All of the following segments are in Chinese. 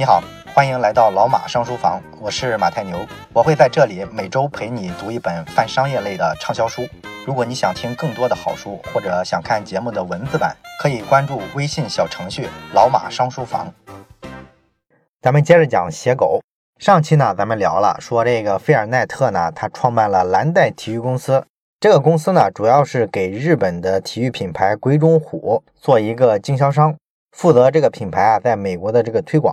你好，欢迎来到老马商书房，我是马太牛，我会在这里每周陪你读一本泛商业类的畅销书。如果你想听更多的好书，或者想看节目的文字版，可以关注微信小程序“老马商书房”。咱们接着讲写狗。上期呢，咱们聊了说这个菲尔奈特呢，他创办了蓝带体育公司。这个公司呢，主要是给日本的体育品牌鬼冢虎做一个经销商，负责这个品牌啊，在美国的这个推广。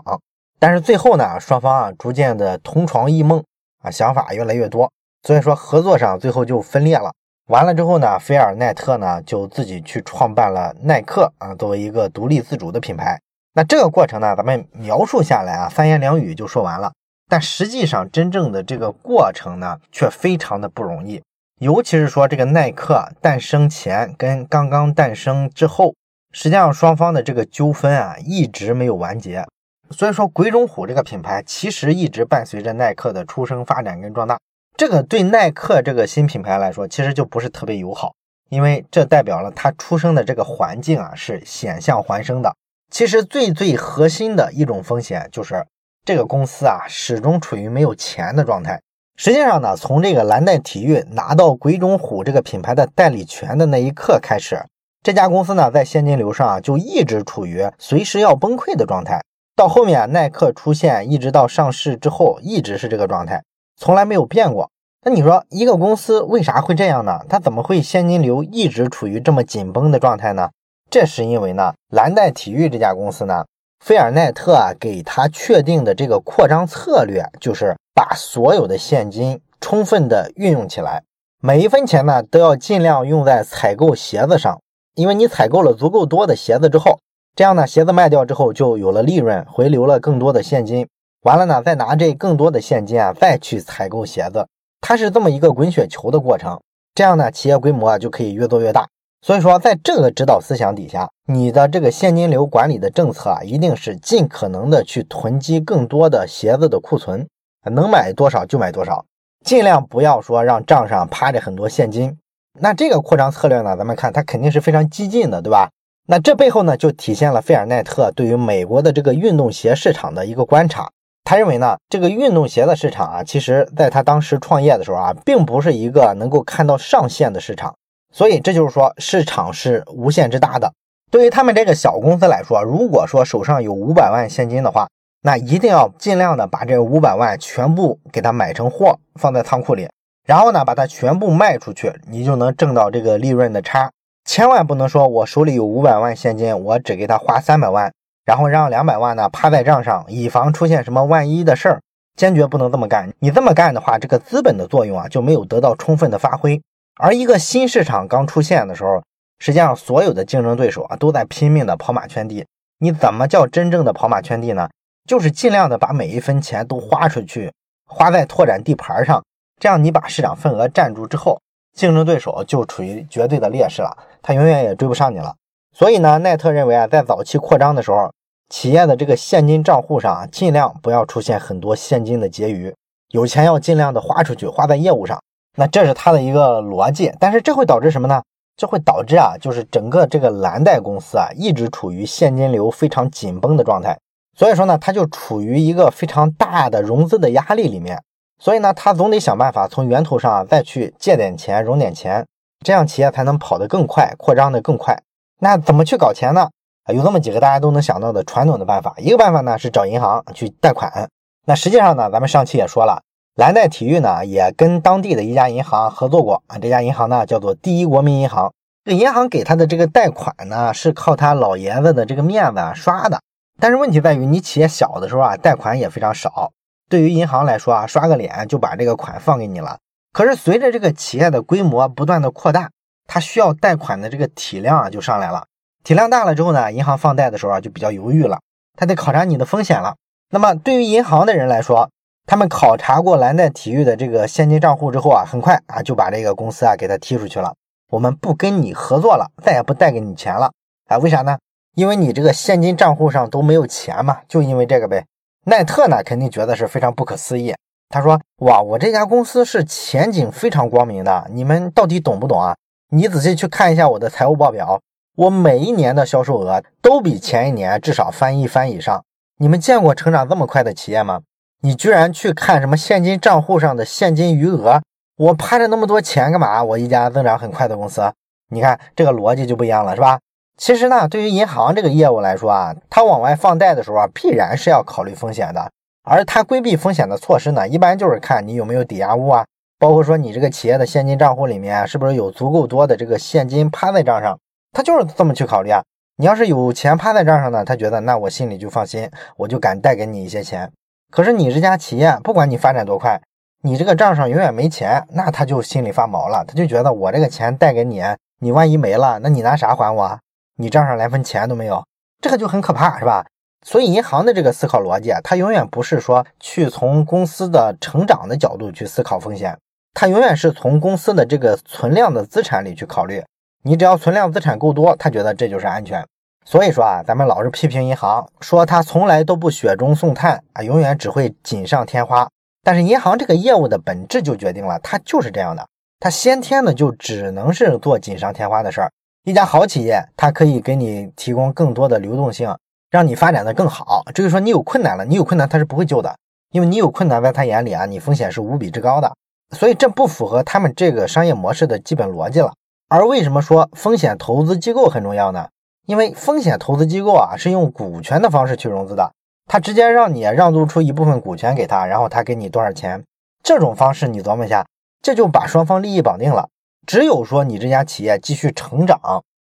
但是最后呢，双方啊逐渐的同床异梦啊，想法越来越多，所以说合作上最后就分裂了。完了之后呢，菲尔奈特呢就自己去创办了耐克啊，作为一个独立自主的品牌。那这个过程呢，咱们描述下来啊，三言两语就说完了。但实际上真正的这个过程呢，却非常的不容易。尤其是说这个耐克诞生前跟刚刚诞生之后，实际上双方的这个纠纷啊，一直没有完结。所以说，鬼冢虎这个品牌其实一直伴随着耐克的出生、发展跟壮大。这个对耐克这个新品牌来说，其实就不是特别友好，因为这代表了它出生的这个环境啊是险象环生的。其实最最核心的一种风险就是这个公司啊始终处于没有钱的状态。实际上呢，从这个蓝带体育拿到鬼冢虎这个品牌的代理权的那一刻开始，这家公司呢在现金流上啊就一直处于随时要崩溃的状态。到后面耐克出现，一直到上市之后，一直是这个状态，从来没有变过。那你说一个公司为啥会这样呢？它怎么会现金流一直处于这么紧绷的状态呢？这是因为呢，蓝带体育这家公司呢，菲尔奈特啊给他确定的这个扩张策略，就是把所有的现金充分的运用起来，每一分钱呢都要尽量用在采购鞋子上，因为你采购了足够多的鞋子之后。这样呢，鞋子卖掉之后就有了利润，回流了更多的现金。完了呢，再拿这更多的现金啊，再去采购鞋子，它是这么一个滚雪球的过程。这样呢，企业规模啊就可以越做越大。所以说，在这个指导思想底下，你的这个现金流管理的政策啊，一定是尽可能的去囤积更多的鞋子的库存，能买多少就买多少，尽量不要说让账上趴着很多现金。那这个扩张策略呢，咱们看它肯定是非常激进的，对吧？那这背后呢，就体现了菲尔奈特对于美国的这个运动鞋市场的一个观察。他认为呢，这个运动鞋的市场啊，其实在他当时创业的时候啊，并不是一个能够看到上限的市场。所以这就是说，市场是无限之大的。对于他们这个小公司来说，如果说手上有五百万现金的话，那一定要尽量的把这五百万全部给它买成货，放在仓库里，然后呢，把它全部卖出去，你就能挣到这个利润的差。千万不能说，我手里有五百万现金，我只给他花三百万，然后让两百万呢趴在账上，以防出现什么万一的事儿。坚决不能这么干。你这么干的话，这个资本的作用啊就没有得到充分的发挥。而一个新市场刚出现的时候，实际上所有的竞争对手啊都在拼命的跑马圈地。你怎么叫真正的跑马圈地呢？就是尽量的把每一分钱都花出去，花在拓展地盘上，这样你把市场份额占住之后。竞争对手就处于绝对的劣势了，他永远也追不上你了。所以呢，奈特认为啊，在早期扩张的时候，企业的这个现金账户上尽量不要出现很多现金的结余，有钱要尽量的花出去，花在业务上。那这是他的一个逻辑。但是这会导致什么呢？这会导致啊，就是整个这个蓝带公司啊，一直处于现金流非常紧绷的状态。所以说呢，它就处于一个非常大的融资的压力里面。所以呢，他总得想办法从源头上再去借点钱、融点钱，这样企业才能跑得更快、扩张得更快。那怎么去搞钱呢？有这么几个大家都能想到的传统的办法。一个办法呢是找银行去贷款。那实际上呢，咱们上期也说了，蓝带体育呢也跟当地的一家银行合作过啊。这家银行呢叫做第一国民银行。这银行给他的这个贷款呢是靠他老爷子的这个面子啊刷的。但是问题在于，你企业小的时候啊，贷款也非常少。对于银行来说啊，刷个脸就把这个款放给你了。可是随着这个企业的规模不断的扩大，它需要贷款的这个体量啊就上来了。体量大了之后呢，银行放贷的时候啊就比较犹豫了，他得考察你的风险了。那么对于银行的人来说，他们考察过蓝带体育的这个现金账户之后啊，很快啊就把这个公司啊给他踢出去了。我们不跟你合作了，再也不贷给你钱了啊？为啥呢？因为你这个现金账户上都没有钱嘛，就因为这个呗。奈特呢，肯定觉得是非常不可思议。他说：“哇，我这家公司是前景非常光明的，你们到底懂不懂啊？你仔细去看一下我的财务报表，我每一年的销售额都比前一年至少翻一番以上。你们见过成长这么快的企业吗？你居然去看什么现金账户上的现金余额？我趴着那么多钱干嘛？我一家增长很快的公司，你看这个逻辑就不一样了，是吧？其实呢，对于银行这个业务来说啊，它往外放贷的时候啊，必然是要考虑风险的。而它规避风险的措施呢，一般就是看你有没有抵押物啊，包括说你这个企业的现金账户里面是不是有足够多的这个现金趴在账上，他就是这么去考虑啊。你要是有钱趴在账上呢，他觉得那我心里就放心，我就敢贷给你一些钱。可是你这家企业，不管你发展多快，你这个账上永远没钱，那他就心里发毛了，他就觉得我这个钱贷给你，你万一没了，那你拿啥还我啊？你账上连分钱都没有，这个就很可怕，是吧？所以银行的这个思考逻辑啊，它永远不是说去从公司的成长的角度去思考风险，它永远是从公司的这个存量的资产里去考虑。你只要存量资产够多，他觉得这就是安全。所以说啊，咱们老是批评银行，说它从来都不雪中送炭啊，永远只会锦上添花。但是银行这个业务的本质就决定了，它就是这样的，它先天的就只能是做锦上添花的事儿。一家好企业，它可以给你提供更多的流动性，让你发展的更好。至于说你有困难了，你有困难它是不会救的，因为你有困难，在他眼里啊，你风险是无比之高的。所以这不符合他们这个商业模式的基本逻辑了。而为什么说风险投资机构很重要呢？因为风险投资机构啊是用股权的方式去融资的，他直接让你让渡出一部分股权给他，然后他给你多少钱。这种方式你琢磨一下，这就把双方利益绑定了。只有说你这家企业继续成长，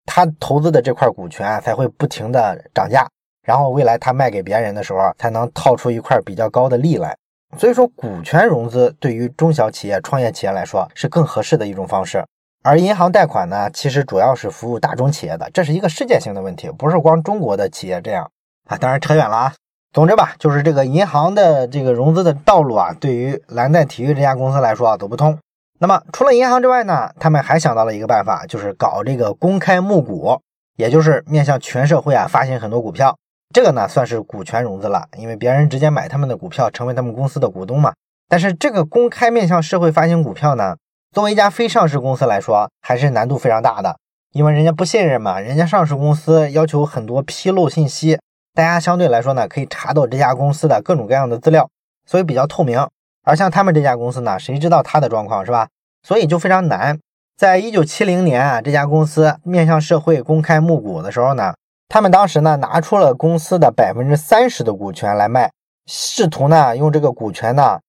他投资的这块股权才会不停的涨价，然后未来他卖给别人的时候才能套出一块比较高的利来。所以说，股权融资对于中小企业、创业企业来说是更合适的一种方式。而银行贷款呢，其实主要是服务大中企业的，这是一个世界性的问题，不是光中国的企业这样啊。当然扯远了啊。总之吧，就是这个银行的这个融资的道路啊，对于蓝带体育这家公司来说啊，走不通。那么除了银行之外呢，他们还想到了一个办法，就是搞这个公开募股，也就是面向全社会啊发行很多股票。这个呢算是股权融资了，因为别人直接买他们的股票，成为他们公司的股东嘛。但是这个公开面向社会发行股票呢，作为一家非上市公司来说，还是难度非常大的，因为人家不信任嘛，人家上市公司要求很多披露信息，大家相对来说呢可以查到这家公司的各种各样的资料，所以比较透明。而像他们这家公司呢，谁知道他的状况是吧？所以就非常难。在一九七零年啊，这家公司面向社会公开募股的时候呢，他们当时呢拿出了公司的百分之三十的股权来卖，试图呢用这个股权呢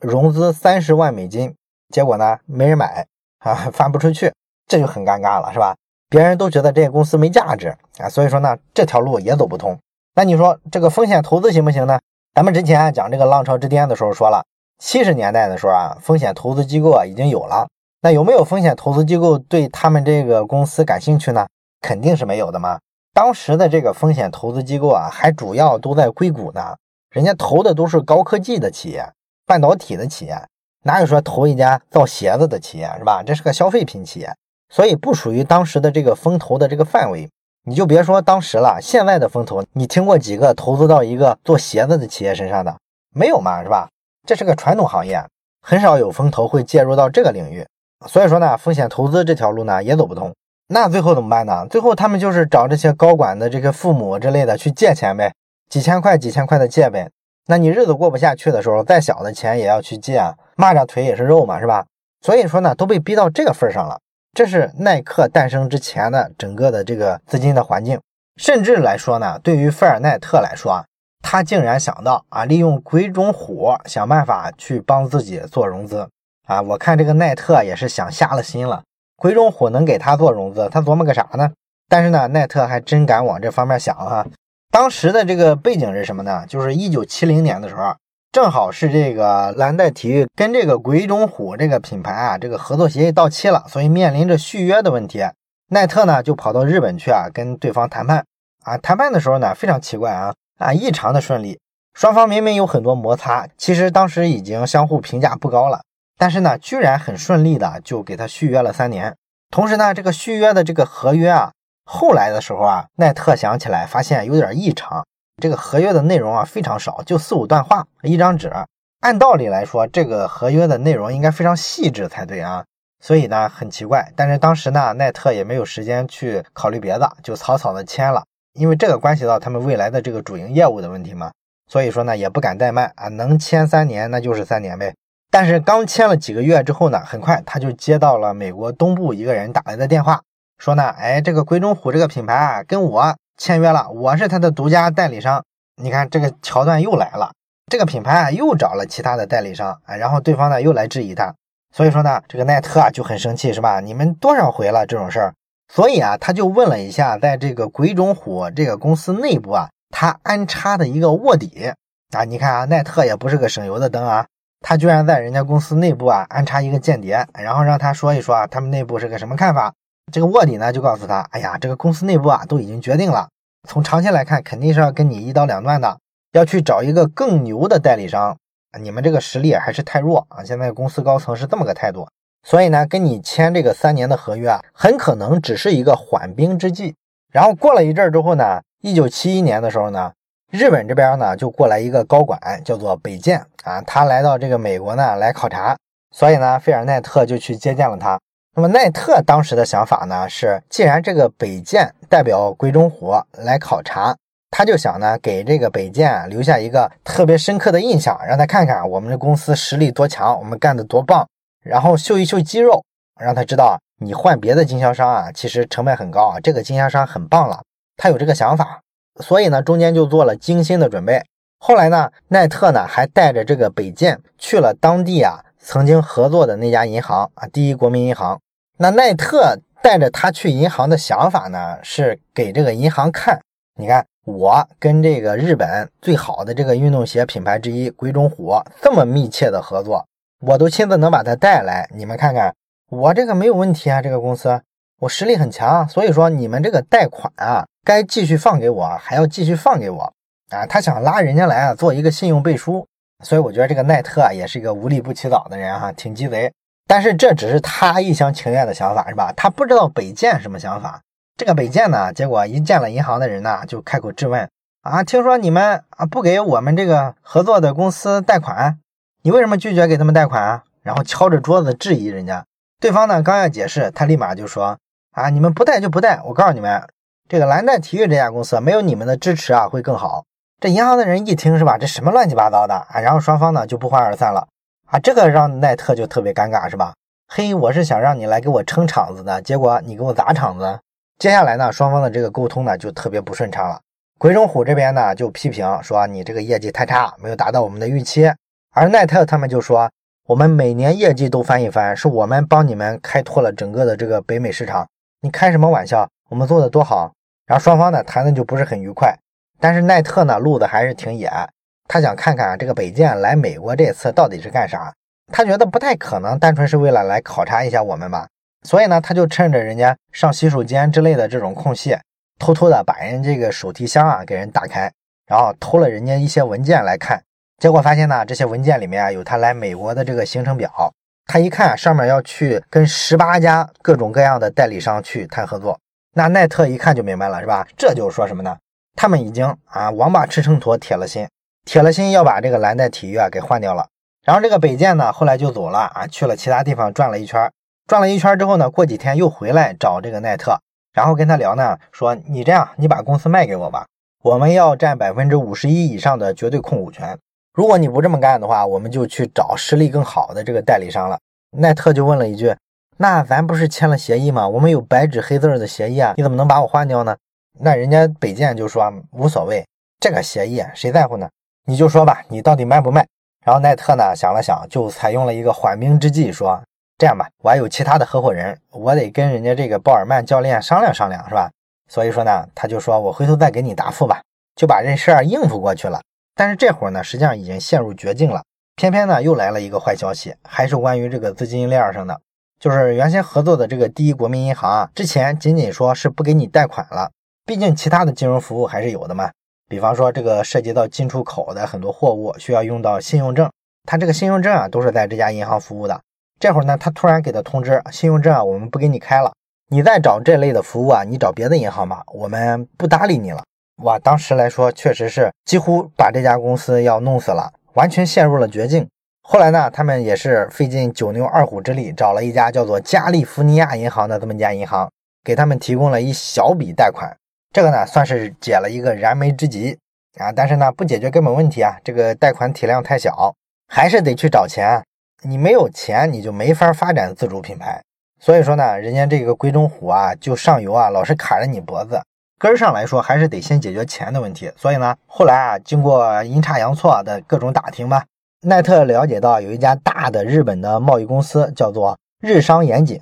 融资三十万美金。结果呢没人买啊，发不出去，这就很尴尬了，是吧？别人都觉得这个公司没价值啊，所以说呢这条路也走不通。那你说这个风险投资行不行呢？咱们之前讲这个浪潮之巅的时候说了。七十年代的时候啊，风险投资机构啊已经有了。那有没有风险投资机构对他们这个公司感兴趣呢？肯定是没有的嘛。当时的这个风险投资机构啊，还主要都在硅谷呢，人家投的都是高科技的企业、半导体的企业，哪有说投一家造鞋子的企业是吧？这是个消费品企业，所以不属于当时的这个风投的这个范围。你就别说当时了，现在的风投，你听过几个投资到一个做鞋子的企业身上的？没有嘛，是吧？这是个传统行业，很少有风投会介入到这个领域，所以说呢，风险投资这条路呢也走不通。那最后怎么办呢？最后他们就是找这些高管的这个父母之类的去借钱呗，几千块、几千块的借呗。那你日子过不下去的时候，再小的钱也要去借啊，蚂蚱腿也是肉嘛，是吧？所以说呢，都被逼到这个份上了。这是耐克诞生之前的整个的这个资金的环境，甚至来说呢，对于菲尔奈特来说啊。他竟然想到啊，利用鬼冢虎想办法去帮自己做融资啊！我看这个奈特也是想瞎了心了。鬼冢虎能给他做融资，他琢磨个啥呢？但是呢，奈特还真敢往这方面想哈。当时的这个背景是什么呢？就是一九七零年的时候，正好是这个蓝带体育跟这个鬼冢虎这个品牌啊，这个合作协议到期了，所以面临着续约的问题。奈特呢就跑到日本去啊，跟对方谈判啊。谈判的时候呢，非常奇怪啊。啊，异常的顺利，双方明明有很多摩擦，其实当时已经相互评价不高了，但是呢，居然很顺利的就给他续约了三年。同时呢，这个续约的这个合约啊，后来的时候啊，奈特想起来发现有点异常，这个合约的内容啊非常少，就四五段话，一张纸。按道理来说，这个合约的内容应该非常细致才对啊，所以呢很奇怪。但是当时呢，奈特也没有时间去考虑别的，就草草的签了。因为这个关系到他们未来的这个主营业务的问题嘛，所以说呢也不敢怠慢啊，能签三年那就是三年呗。但是刚签了几个月之后呢，很快他就接到了美国东部一个人打来的电话，说呢，哎，这个鬼冢虎这个品牌啊，跟我签约了，我是他的独家代理商。你看这个桥段又来了，这个品牌啊又找了其他的代理商啊，然后对方呢又来质疑他，所以说呢，这个奈特啊就很生气，是吧？你们多少回了这种事儿？所以啊，他就问了一下，在这个鬼冢虎这个公司内部啊，他安插的一个卧底啊，你看啊，奈特也不是个省油的灯啊。他居然在人家公司内部啊安插一个间谍，然后让他说一说啊，他们内部是个什么看法？这个卧底呢就告诉他，哎呀，这个公司内部啊都已经决定了，从长期来看肯定是要跟你一刀两断的，要去找一个更牛的代理商。你们这个实力还是太弱啊！现在公司高层是这么个态度，所以呢，跟你签这个三年的合约啊，很可能只是一个缓兵之计。然后过了一阵儿之后呢，一九七一年的时候呢。日本这边呢，就过来一个高管，叫做北见啊，他来到这个美国呢来考察，所以呢，费尔奈特就去接见了他。那么奈特当时的想法呢是，既然这个北见代表鬼冢虎来考察，他就想呢给这个北见留下一个特别深刻的印象，让他看看我们这公司实力多强，我们干的多棒，然后秀一秀肌肉，让他知道你换别的经销商啊，其实成本很高啊，这个经销商很棒了，他有这个想法。所以呢，中间就做了精心的准备。后来呢，奈特呢还带着这个北建去了当地啊曾经合作的那家银行啊，第一国民银行。那奈特带着他去银行的想法呢，是给这个银行看，你看我跟这个日本最好的这个运动鞋品牌之一鬼冢虎这么密切的合作，我都亲自能把他带来，你们看看我这个没有问题啊，这个公司我实力很强，所以说你们这个贷款啊。该继续放给我，还要继续放给我啊！他想拉人家来啊，做一个信用背书，所以我觉得这个奈特啊，也是一个无利不起早的人哈，挺鸡贼。但是这只是他一厢情愿的想法，是吧？他不知道北建什么想法。这个北建呢，结果一见了银行的人呢，就开口质问啊：听说你们啊不给我们这个合作的公司贷款，你为什么拒绝给他们贷款啊？然后敲着桌子质疑人家。对方呢刚要解释，他立马就说啊：你们不贷就不贷，我告诉你们。这个蓝带体育这家公司没有你们的支持啊，会更好。这银行的人一听是吧？这什么乱七八糟的啊？然后双方呢就不欢而散了啊。这个让奈特就特别尴尬是吧？嘿，我是想让你来给我撑场子的，结果你给我砸场子。接下来呢，双方的这个沟通呢就特别不顺畅了。鬼冢虎这边呢就批评说你这个业绩太差，没有达到我们的预期。而奈特他们就说我们每年业绩都翻一番，是我们帮你们开拓了整个的这个北美市场。你开什么玩笑？我们做的多好。然后双方呢谈的就不是很愉快，但是奈特呢路子还是挺野，他想看看这个北建来美国这次到底是干啥，他觉得不太可能单纯是为了来考察一下我们吧，所以呢他就趁着人家上洗手间之类的这种空隙，偷偷的把人这个手提箱啊给人打开，然后偷了人家一些文件来看，结果发现呢这些文件里面啊有他来美国的这个行程表，他一看上面要去跟十八家各种各样的代理商去谈合作。那奈特一看就明白了，是吧？这就是说什么呢？他们已经啊，王八吃秤砣，铁了心，铁了心要把这个蓝带体育啊给换掉了。然后这个北建呢，后来就走了啊，去了其他地方转了一圈，转了一圈之后呢，过几天又回来找这个奈特，然后跟他聊呢，说你这样，你把公司卖给我吧，我们要占百分之五十一以上的绝对控股权。如果你不这么干的话，我们就去找实力更好的这个代理商了。奈特就问了一句。那咱不是签了协议吗？我们有白纸黑字的协议啊，你怎么能把我换掉呢？那人家北建就说无所谓，这个协议谁在乎呢？你就说吧，你到底卖不卖？然后奈特呢想了想，就采用了一个缓兵之计，说这样吧，我还有其他的合伙人，我得跟人家这个鲍尔曼教练商量商量，是吧？所以说呢，他就说我回头再给你答复吧，就把这事儿应付过去了。但是这会儿呢，实际上已经陷入绝境了，偏偏呢又来了一个坏消息，还是关于这个资金链上的。就是原先合作的这个第一国民银行啊，之前仅仅说是不给你贷款了，毕竟其他的金融服务还是有的嘛。比方说这个涉及到进出口的很多货物需要用到信用证，他这个信用证啊都是在这家银行服务的。这会儿呢，他突然给他通知，信用证啊我们不给你开了，你再找这类的服务啊，你找别的银行吧，我们不搭理你了。哇，当时来说确实是几乎把这家公司要弄死了，完全陷入了绝境。后来呢，他们也是费尽九牛二虎之力，找了一家叫做加利福尼亚银行的这么一家银行，给他们提供了一小笔贷款。这个呢，算是解了一个燃眉之急。啊，但是呢不解决根本问题啊，这个贷款体量太小，还是得去找钱。你没有钱，你就没法发展自主品牌。所以说呢，人家这个鬼冢虎啊，就上游啊，老是卡着你脖子。根上来说，还是得先解决钱的问题。所以呢，后来啊，经过阴差阳错的各种打听吧，奈特了解到有一家大的日本的贸易公司，叫做日商严井。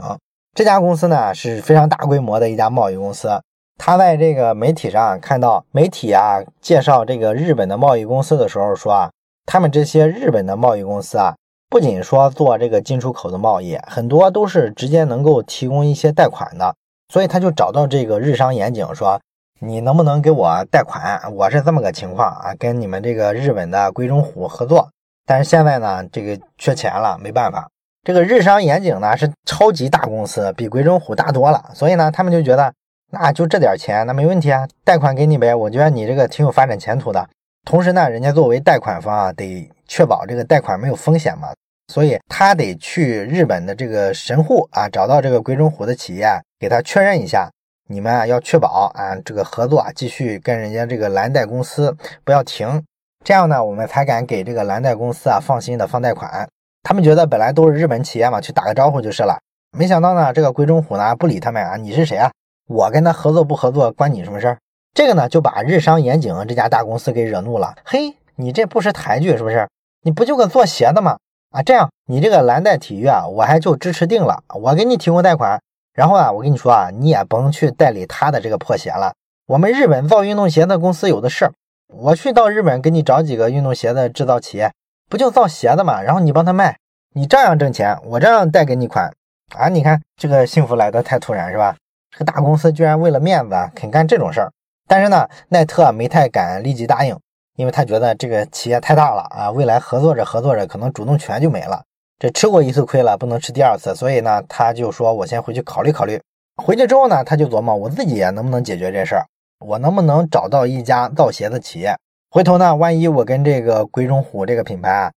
这家公司呢是非常大规模的一家贸易公司。他在这个媒体上看到媒体啊介绍这个日本的贸易公司的时候说啊，他们这些日本的贸易公司啊，不仅说做这个进出口的贸易，很多都是直接能够提供一些贷款的。所以他就找到这个日商严景说：“你能不能给我贷款？我是这么个情况啊，跟你们这个日本的龟中虎合作，但是现在呢，这个缺钱了，没办法。这个日商严景呢是超级大公司，比龟中虎大多了，所以呢，他们就觉得那就这点钱，那没问题啊，贷款给你呗。我觉得你这个挺有发展前途的。同时呢，人家作为贷款方啊，得确保这个贷款没有风险嘛。”所以他得去日本的这个神户啊，找到这个鬼冢虎的企业，给他确认一下，你们啊要确保啊这个合作啊继续跟人家这个蓝带公司不要停，这样呢我们才敢给这个蓝带公司啊放心的放贷款。他们觉得本来都是日本企业嘛，去打个招呼就是了。没想到呢这个鬼冢虎呢不理他们啊，你是谁啊？我跟他合作不合作关你什么事儿？这个呢就把日商严井这家大公司给惹怒了。嘿，你这不识抬举是不是？你不就个做鞋的吗？啊，这样你这个蓝带体育啊，我还就支持定了，我给你提供贷款。然后啊，我跟你说啊，你也甭去代理他的这个破鞋了。我们日本造运动鞋的公司有的是，我去到日本给你找几个运动鞋的制造企业，不就造鞋的嘛？然后你帮他卖，你照样挣钱，我这样贷给你款啊。你看这个幸福来的太突然是吧？这个大公司居然为了面子肯干这种事儿。但是呢，奈特没太敢立即答应。因为他觉得这个企业太大了啊，未来合作着合作着，可能主动权就没了。这吃过一次亏了，不能吃第二次，所以呢，他就说：“我先回去考虑考虑。”回去之后呢，他就琢磨我自己能不能解决这事儿，我能不能找到一家造鞋的企业。回头呢，万一我跟这个鬼冢虎这个品牌啊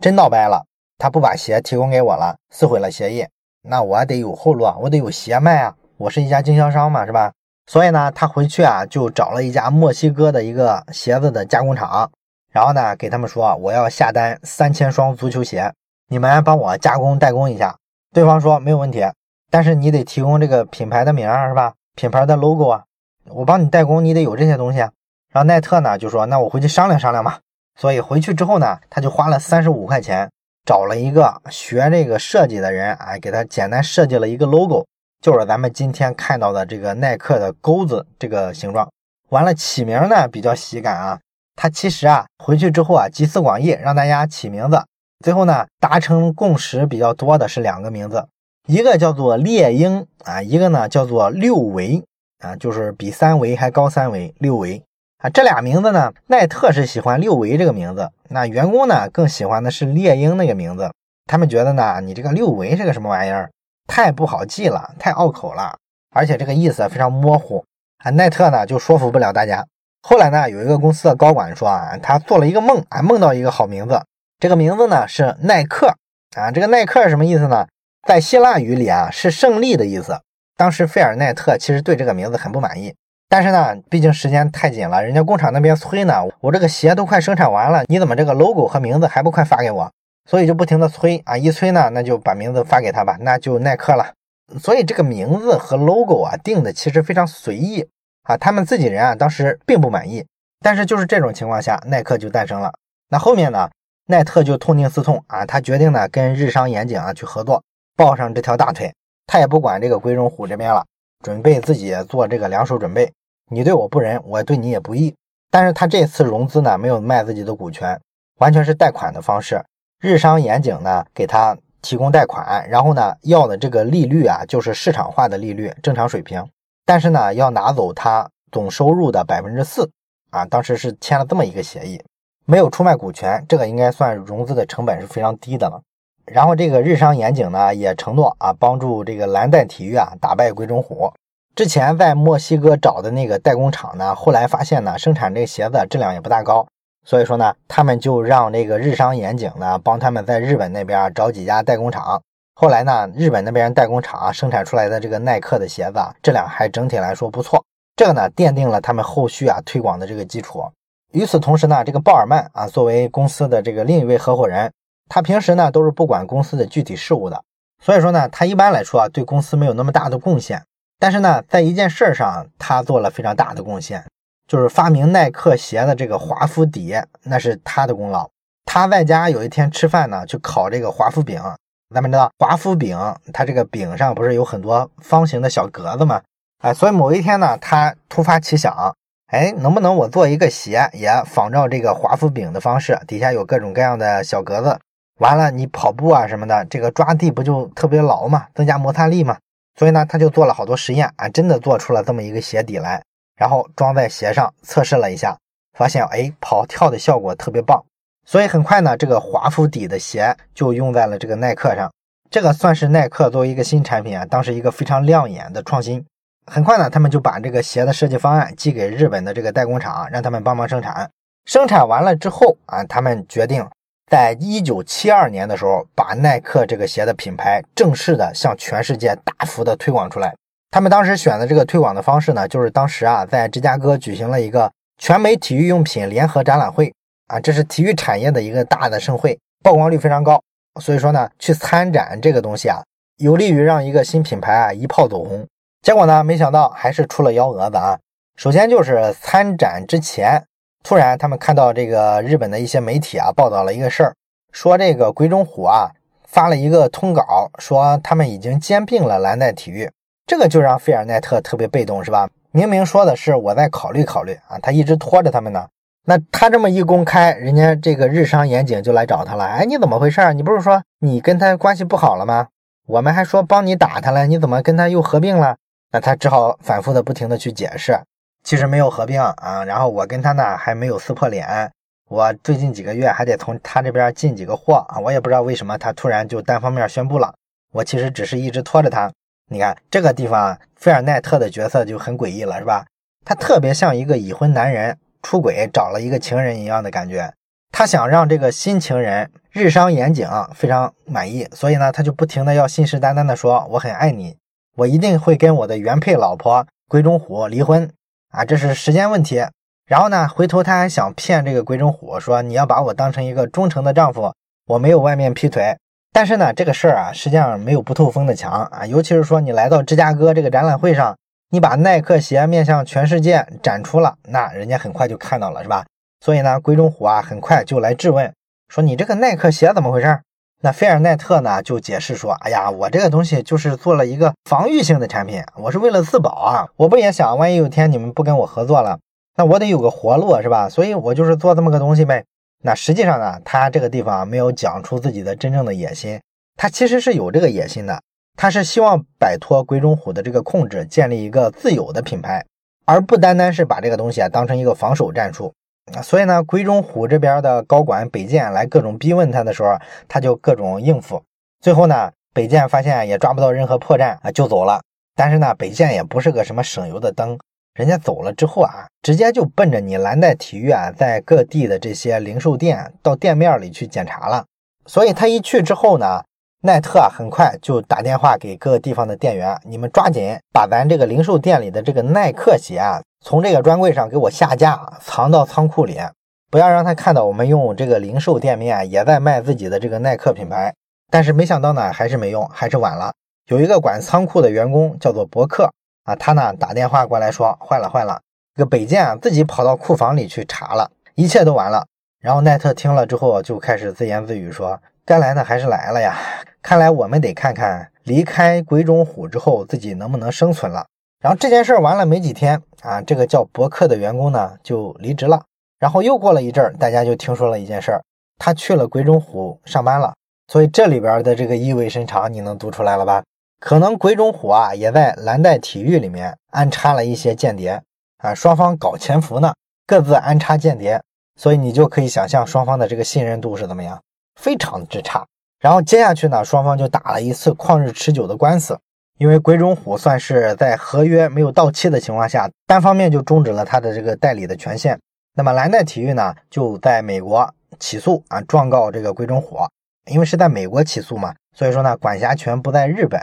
真闹掰了，他不把鞋提供给我了，撕毁了协议，那我得有后路啊，我得有鞋卖啊，我是一家经销商嘛，是吧？所以呢，他回去啊，就找了一家墨西哥的一个鞋子的加工厂，然后呢，给他们说我要下单三千双足球鞋，你们帮我加工代工一下。对方说没有问题，但是你得提供这个品牌的名儿是吧？品牌的 logo 啊，我帮你代工，你得有这些东西。然后奈特呢就说那我回去商量商量吧。所以回去之后呢，他就花了三十五块钱找了一个学这个设计的人，哎，给他简单设计了一个 logo。就是咱们今天看到的这个耐克的钩子这个形状，完了起名呢比较喜感啊。他其实啊回去之后啊集思广益，让大家起名字，最后呢达成共识比较多的是两个名字，一个叫做猎鹰啊，一个呢叫做六维啊，就是比三维还高三维六维啊。这俩名字呢，奈特是喜欢六维这个名字，那员工呢更喜欢的是猎鹰那个名字，他们觉得呢你这个六维是个什么玩意儿？太不好记了，太拗口了，而且这个意思非常模糊啊。奈特呢就说服不了大家。后来呢，有一个公司的高管说啊，他做了一个梦啊，梦到一个好名字，这个名字呢是耐克啊。这个耐克什么意思呢？在希腊语里啊是胜利的意思。当时费尔奈特其实对这个名字很不满意，但是呢，毕竟时间太紧了，人家工厂那边催呢，我这个鞋都快生产完了，你怎么这个 logo 和名字还不快发给我？所以就不停的催啊，一催呢，那就把名字发给他吧，那就耐克了。所以这个名字和 logo 啊定的其实非常随意啊，他们自己人啊当时并不满意。但是就是这种情况下，耐克就诞生了。那后面呢，奈特就痛定思痛啊，他决定呢跟日商严井啊去合作，抱上这条大腿，他也不管这个龟荣虎这边了，准备自己做这个两手准备。你对我不仁，我对你也不义。但是他这次融资呢，没有卖自己的股权，完全是贷款的方式。日商严井呢，给他提供贷款，然后呢，要的这个利率啊，就是市场化的利率，正常水平。但是呢，要拿走他总收入的百分之四啊，当时是签了这么一个协议，没有出卖股权，这个应该算融资的成本是非常低的了。然后这个日商严景呢，也承诺啊，帮助这个蓝带体育啊打败鬼冢虎。之前在墨西哥找的那个代工厂呢，后来发现呢，生产这个鞋子质量也不大高。所以说呢，他们就让这个日商严景呢帮他们在日本那边找几家代工厂。后来呢，日本那边代工厂生产出来的这个耐克的鞋子啊质量还整体来说不错，这个呢奠定了他们后续啊推广的这个基础。与此同时呢，这个鲍尔曼啊，作为公司的这个另一位合伙人，他平时呢都是不管公司的具体事务的，所以说呢，他一般来说啊对公司没有那么大的贡献。但是呢，在一件事上，他做了非常大的贡献，就是发明耐克鞋的这个华夫底，那是他的功劳。他在家有一天吃饭呢，去烤这个华夫饼。咱们知道华夫饼，它这个饼上不是有很多方形的小格子吗？哎，所以某一天呢，他突发奇想。哎，能不能我做一个鞋，也仿照这个华夫饼的方式，底下有各种各样的小格子，完了你跑步啊什么的，这个抓地不就特别牢嘛，增加摩擦力嘛。所以呢，他就做了好多实验啊，真的做出了这么一个鞋底来，然后装在鞋上测试了一下，发现哎跑跳的效果特别棒。所以很快呢，这个华夫底的鞋就用在了这个耐克上，这个算是耐克作为一个新产品啊，当时一个非常亮眼的创新。很快呢，他们就把这个鞋的设计方案寄给日本的这个代工厂，让他们帮忙生产。生产完了之后啊，他们决定在一九七二年的时候，把耐克这个鞋的品牌正式的向全世界大幅的推广出来。他们当时选的这个推广的方式呢，就是当时啊，在芝加哥举行了一个全美体育用品联合展览会啊，这是体育产业的一个大的盛会，曝光率非常高。所以说呢，去参展这个东西啊，有利于让一个新品牌啊一炮走红。结果呢？没想到还是出了幺蛾子啊！首先就是参展之前，突然他们看到这个日本的一些媒体啊报道了一个事儿，说这个鬼冢虎啊发了一个通稿，说他们已经兼并了蓝带体育。这个就让费尔奈特特别被动，是吧？明明说的是我在考虑考虑啊，他一直拖着他们呢。那他这么一公开，人家这个日商严井就来找他了。哎，你怎么回事？你不是说你跟他关系不好了吗？我们还说帮你打他了，你怎么跟他又合并了？那他只好反复的不停的去解释，其实没有合并啊，然后我跟他呢还没有撕破脸，我最近几个月还得从他这边进几个货啊，我也不知道为什么他突然就单方面宣布了，我其实只是一直拖着他。你看这个地方，菲尔奈特的角色就很诡异了，是吧？他特别像一个已婚男人出轨找了一个情人一样的感觉，他想让这个新情人日商严谨非常满意，所以呢，他就不停的要信誓旦旦的说我很爱你。我一定会跟我的原配老婆鬼冢虎离婚啊，这是时间问题。然后呢，回头他还想骗这个鬼冢虎说，你要把我当成一个忠诚的丈夫，我没有外面劈腿。但是呢，这个事儿啊，实际上没有不透风的墙啊，尤其是说你来到芝加哥这个展览会上，你把耐克鞋面向全世界展出了，那人家很快就看到了，是吧？所以呢，鬼冢虎啊，很快就来质问说，你这个耐克鞋怎么回事？那菲尔奈特呢就解释说：“哎呀，我这个东西就是做了一个防御性的产品，我是为了自保啊！我不也想，万一有天你们不跟我合作了，那我得有个活路是吧？所以我就是做这么个东西呗。那实际上呢，他这个地方没有讲出自己的真正的野心，他其实是有这个野心的，他是希望摆脱鬼冢虎的这个控制，建立一个自有的品牌，而不单单是把这个东西啊当成一个防守战术。”所以呢，鬼冢虎这边的高管北见来各种逼问他的时候，他就各种应付。最后呢，北见发现也抓不到任何破绽啊，就走了。但是呢，北见也不是个什么省油的灯，人家走了之后啊，直接就奔着你蓝带体育啊，在各地的这些零售店到店面里去检查了。所以他一去之后呢，奈特，很快就打电话给各个地方的店员，你们抓紧把咱这个零售店里的这个耐克鞋啊。从这个专柜上给我下架，藏到仓库里，不要让他看到我们用这个零售店面也在卖自己的这个耐克品牌。但是没想到呢，还是没用，还是晚了。有一个管仓库的员工叫做伯克啊，他呢打电话过来说，坏了坏了，这个北建啊自己跑到库房里去查了，一切都完了。然后奈特听了之后就开始自言自语说，该来的还是来了呀，看来我们得看看离开鬼冢虎之后自己能不能生存了。然后这件事儿完了没几天啊，这个叫博客的员工呢就离职了。然后又过了一阵儿，大家就听说了一件事儿，他去了鬼冢虎上班了。所以这里边的这个意味深长，你能读出来了吧？可能鬼冢虎啊也在蓝带体育里面安插了一些间谍啊，双方搞潜伏呢，各自安插间谍。所以你就可以想象双方的这个信任度是怎么样，非常之差。然后接下去呢，双方就打了一次旷日持久的官司。因为鬼冢虎算是在合约没有到期的情况下，单方面就终止了他的这个代理的权限。那么蓝带体育呢，就在美国起诉啊，状告这个鬼冢虎。因为是在美国起诉嘛，所以说呢，管辖权不在日本，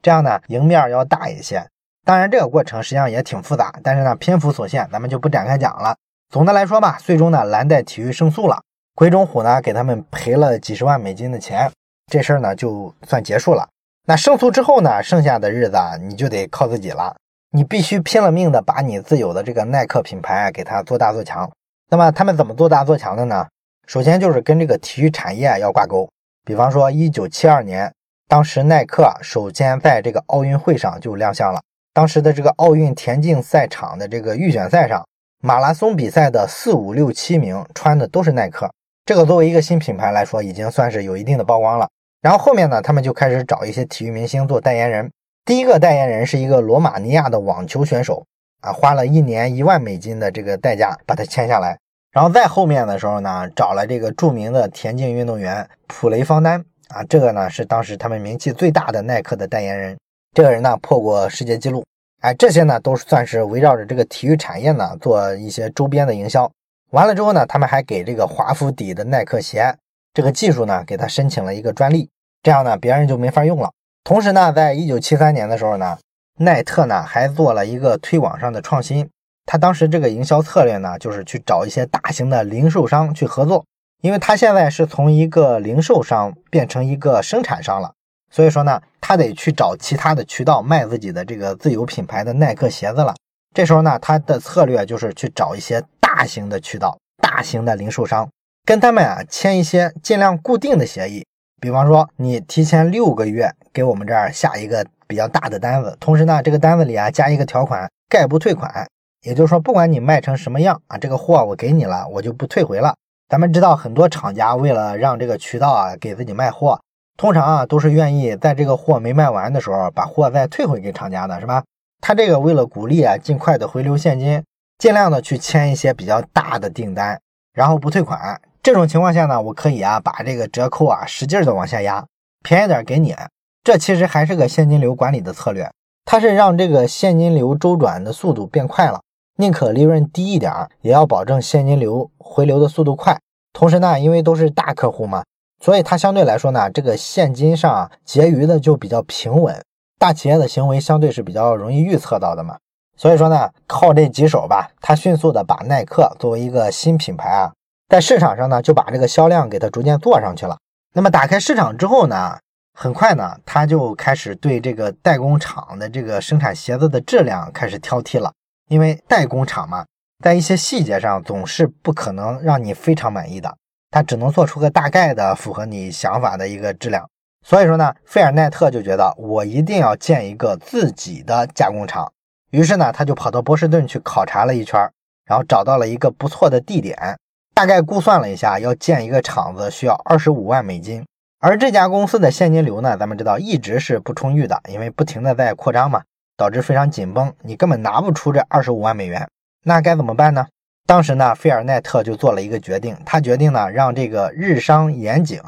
这样呢，赢面要大一些。当然，这个过程实际上也挺复杂，但是呢，篇幅所限，咱们就不展开讲了。总的来说吧，最终呢，蓝带体育胜诉了，鬼冢虎呢给他们赔了几十万美金的钱，这事儿呢就算结束了。那胜诉之后呢，剩下的日子啊，你就得靠自己了，你必须拼了命的把你自有的这个耐克品牌给它做大做强。那么他们怎么做大做强的呢？首先就是跟这个体育产业要挂钩，比方说一九七二年，当时耐克首先在这个奥运会上就亮相了。当时的这个奥运田径赛场的这个预选赛上，马拉松比赛的四五六七名穿的都是耐克，这个作为一个新品牌来说，已经算是有一定的曝光了。然后后面呢，他们就开始找一些体育明星做代言人。第一个代言人是一个罗马尼亚的网球选手，啊，花了一年一万美金的这个代价把他签下来。然后再后面的时候呢，找了这个著名的田径运动员普雷方丹啊，这个呢是当时他们名气最大的耐克的代言人。这个人呢破过世界纪录，哎，这些呢都是算是围绕着这个体育产业呢做一些周边的营销。完了之后呢，他们还给这个华夫底的耐克鞋这个技术呢给他申请了一个专利，这样呢别人就没法用了。同时呢，在一九七三年的时候呢，耐特呢还做了一个推广上的创新。他当时这个营销策略呢，就是去找一些大型的零售商去合作，因为他现在是从一个零售商变成一个生产商了，所以说呢，他得去找其他的渠道卖自己的这个自有品牌的耐克鞋子了。这时候呢，他的策略就是去找一些大型的渠道、大型的零售商，跟他们啊签一些尽量固定的协议，比方说你提前六个月给我们这儿下一个比较大的单子，同时呢，这个单子里啊加一个条款，概不退款。也就是说，不管你卖成什么样啊，这个货我给你了，我就不退回了。咱们知道，很多厂家为了让这个渠道啊给自己卖货，通常啊都是愿意在这个货没卖完的时候把货再退回给厂家的，是吧？他这个为了鼓励啊尽快的回流现金，尽量的去签一些比较大的订单，然后不退款。这种情况下呢，我可以啊把这个折扣啊使劲的往下压，便宜点给你。这其实还是个现金流管理的策略，它是让这个现金流周转的速度变快了。宁可利润低一点，也要保证现金流回流的速度快。同时呢，因为都是大客户嘛，所以它相对来说呢，这个现金上结余的就比较平稳。大企业的行为相对是比较容易预测到的嘛，所以说呢，靠这几手吧，他迅速的把耐克作为一个新品牌啊，在市场上呢就把这个销量给它逐渐做上去了。那么打开市场之后呢，很快呢，他就开始对这个代工厂的这个生产鞋子的质量开始挑剔了。因为代工厂嘛，在一些细节上总是不可能让你非常满意的，它只能做出个大概的符合你想法的一个质量。所以说呢，菲尔奈特就觉得我一定要建一个自己的加工厂。于是呢，他就跑到波士顿去考察了一圈，然后找到了一个不错的地点。大概估算了一下，要建一个厂子需要二十五万美金。而这家公司的现金流呢，咱们知道一直是不充裕的，因为不停的在扩张嘛。导致非常紧绷，你根本拿不出这二十五万美元，那该怎么办呢？当时呢，菲尔奈特就做了一个决定，他决定呢让这个日商盐井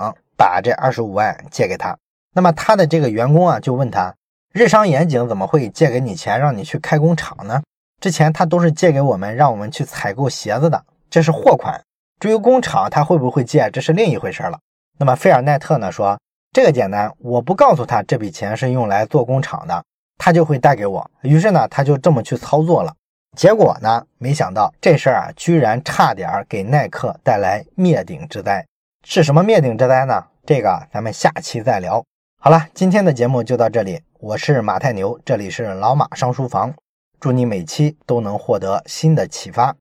把这二十五万借给他。那么他的这个员工啊就问他，日商盐井怎么会借给你钱让你去开工厂呢？之前他都是借给我们，让我们去采购鞋子的，这是货款。至于工厂他会不会借，这是另一回事了。那么菲尔奈特呢说，这个简单，我不告诉他这笔钱是用来做工厂的。他就会带给我，于是呢，他就这么去操作了。结果呢，没想到这事儿啊，居然差点给耐克带来灭顶之灾。是什么灭顶之灾呢？这个咱们下期再聊。好了，今天的节目就到这里。我是马太牛，这里是老马上书房。祝你每期都能获得新的启发。